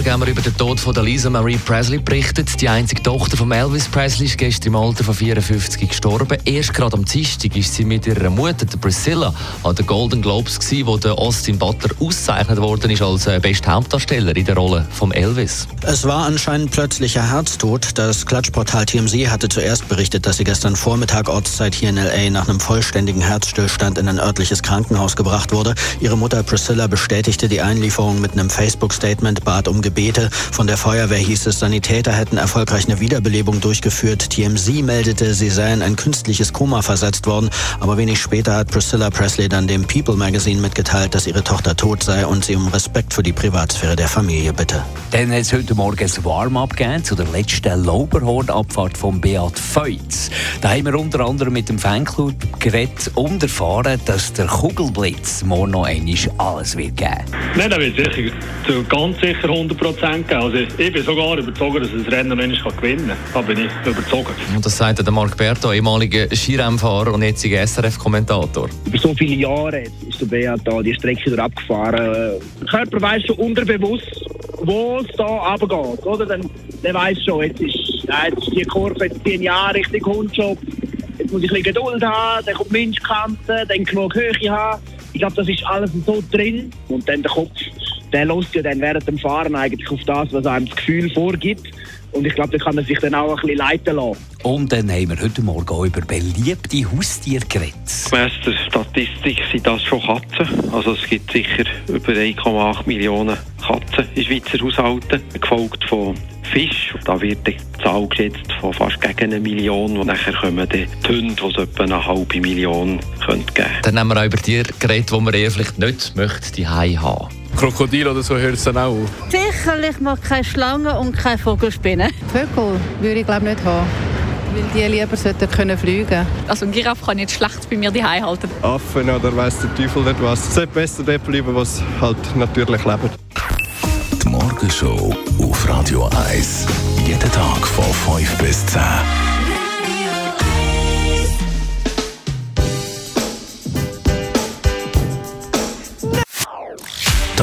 Morgen haben wir über den Tod von Lisa Marie Presley berichtet. Die einzige Tochter von Elvis Presley ist gestern im Alter von 54 gestorben. Erst gerade am Dienstag ist sie mit ihrer Mutter, der Priscilla, an den Golden Globes gewesen, wo der Austin Butler ausgezeichnet worden ist als äh, beste Hauptdarsteller in der Rolle von Elvis. Es war anscheinend plötzlicher Herztod. Das Klatschportal TMZ hatte zuerst berichtet, dass sie gestern Vormittag Ortszeit hier in L.A. nach einem vollständigen Herzstillstand in ein örtliches Krankenhaus gebracht wurde. Ihre Mutter Priscilla bestätigte die Einlieferung mit einem Facebook-Statement, bat um Gebete. Von der Feuerwehr hieß es, Sanitäter hätten erfolgreich eine Wiederbelebung durchgeführt. TMZ meldete, sie seien ein künstliches Koma versetzt worden. Aber wenig später hat Priscilla Presley dann dem People Magazine mitgeteilt, dass ihre Tochter tot sei und sie um Respekt für die Privatsphäre der Familie bitte. Dann hat es heute Morgen ein Warm-up gegeben zu der letzten Lauberhorn-Abfahrt von Beat Feutz. Da haben wir unter anderem mit dem Fanclub geredet und erfahren, dass der Kugelblitz morgen noch einmal alles wird geben. Nein, da wird sicher, ganz sicher 100% geben. Also ich bin sogar überzeugt, dass das Rennen noch gewinnen kann. Da bin ich überzeugt. Und das sagt der Marc Berto, ehemaliger Skirennfahrer und jetziger SRF-Kommentator. Über so viele Jahre ist der Beat da die Strecke durch abgefahren. Der Körper weiss schon unterbewusst, wo es da runtergeht. Oder? Dann, der weiss schon, jetzt ist, jetzt ist die Kurve, jetzt zehn Jahre Richtung Hundjob. Jetzt muss ich ein bisschen Geduld haben, dann kommt Menschkante, dann genug Höhe haben. Ich glaube, das ist alles so drin. Und dann der Kopf, der lässt ja dann während dem Fahren eigentlich auf das, was einem das Gefühl vorgibt. Und ich glaube, da kann man sich dann auch ein bisschen leiten lassen. Und dann haben wir heute Morgen auch über beliebte Haustiere geredet. Gemäss der Statistik sind das schon Katzen. Also es gibt sicher über 1,8 Millionen Katzen in Schweizer Haushalten, gefolgt von Fisch. Da wird die Zahl geschätzt von fast gegen eine Million. Und nachher kommen die Hunde, die es etwa eine halbe Million geben könnte. Dann haben wir auch über Tiere geredet, die man eher vielleicht nicht möchte, die haben. Krokodil oder so hört es dann auch auf. Sicherlich mal keine Schlange und keine Vogelspinne. Vögel würde ich glaube nicht haben. Weil die lieber sollten können fliegen Also ein Giraffe kann nicht schlecht bei mir daheim halten. Affen oder weiss der Teufel nicht was. Es sollte besser dort bleiben, was halt natürlich leben. Die Morgenshow auf Radio 1. Jeden Tag von 5